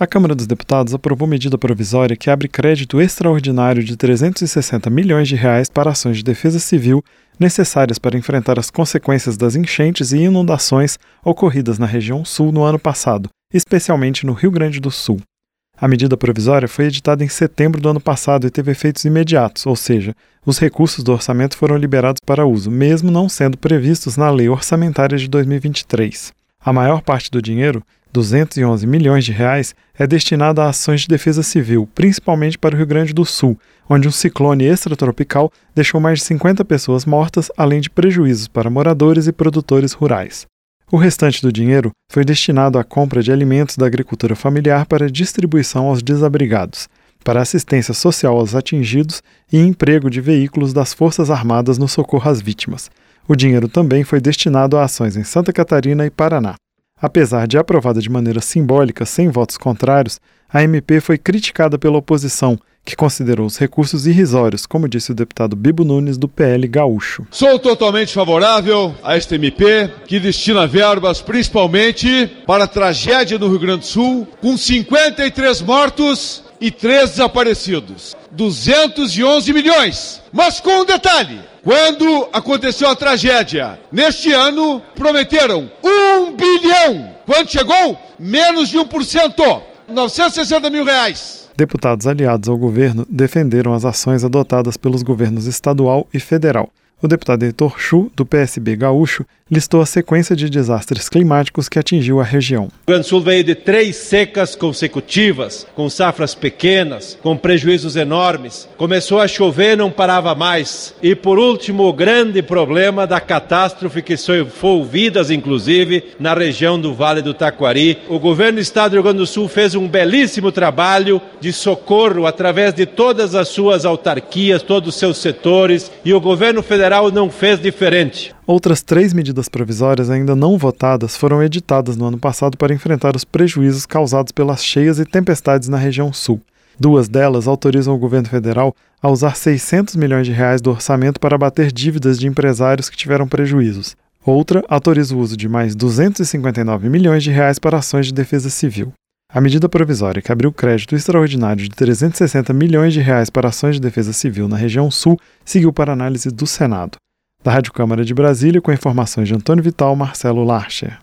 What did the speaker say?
A Câmara dos Deputados aprovou medida provisória que abre crédito extraordinário de 360 milhões de reais para ações de defesa civil necessárias para enfrentar as consequências das enchentes e inundações ocorridas na região sul no ano passado, especialmente no Rio Grande do Sul. A medida provisória foi editada em setembro do ano passado e teve efeitos imediatos, ou seja, os recursos do orçamento foram liberados para uso, mesmo não sendo previstos na Lei Orçamentária de 2023. A maior parte do dinheiro 211 milhões de reais é destinado a ações de defesa civil, principalmente para o Rio Grande do Sul, onde um ciclone extratropical deixou mais de 50 pessoas mortas, além de prejuízos para moradores e produtores rurais. O restante do dinheiro foi destinado à compra de alimentos da agricultura familiar para distribuição aos desabrigados, para assistência social aos atingidos e emprego de veículos das Forças Armadas no socorro às vítimas. O dinheiro também foi destinado a ações em Santa Catarina e Paraná. Apesar de aprovada de maneira simbólica, sem votos contrários, a MP foi criticada pela oposição, que considerou os recursos irrisórios, como disse o deputado Bibo Nunes, do PL Gaúcho. Sou totalmente favorável a esta MP, que destina verbas principalmente para a tragédia no Rio Grande do Sul, com 53 mortos e 3 desaparecidos. 211 milhões. Mas com um detalhe: quando aconteceu a tragédia, neste ano, prometeram um bilhão. Quando chegou? Menos de 1%. 960 mil reais. Deputados aliados ao governo defenderam as ações adotadas pelos governos estadual e federal o deputado Heitor Chu, do PSB gaúcho, listou a sequência de desastres climáticos que atingiu a região. O Rio Grande do Sul veio de três secas consecutivas, com safras pequenas, com prejuízos enormes. Começou a chover, não parava mais. E por último, o grande problema da catástrofe que foi vidas, inclusive, na região do Vale do Taquari. O governo do estado do Rio Grande do Sul fez um belíssimo trabalho de socorro através de todas as suas autarquias, todos os seus setores, e o governo federal federal não fez diferente. Outras três medidas provisórias ainda não votadas foram editadas no ano passado para enfrentar os prejuízos causados pelas cheias e tempestades na região sul. Duas delas autorizam o governo federal a usar 600 milhões de reais do orçamento para abater dívidas de empresários que tiveram prejuízos. Outra autoriza o uso de mais 259 milhões de reais para ações de defesa civil. A medida provisória que abriu crédito extraordinário de 360 milhões de reais para ações de defesa civil na região sul seguiu para análise do Senado. Da Rádio Câmara de Brasília, com informações de Antônio Vital, Marcelo Larcher.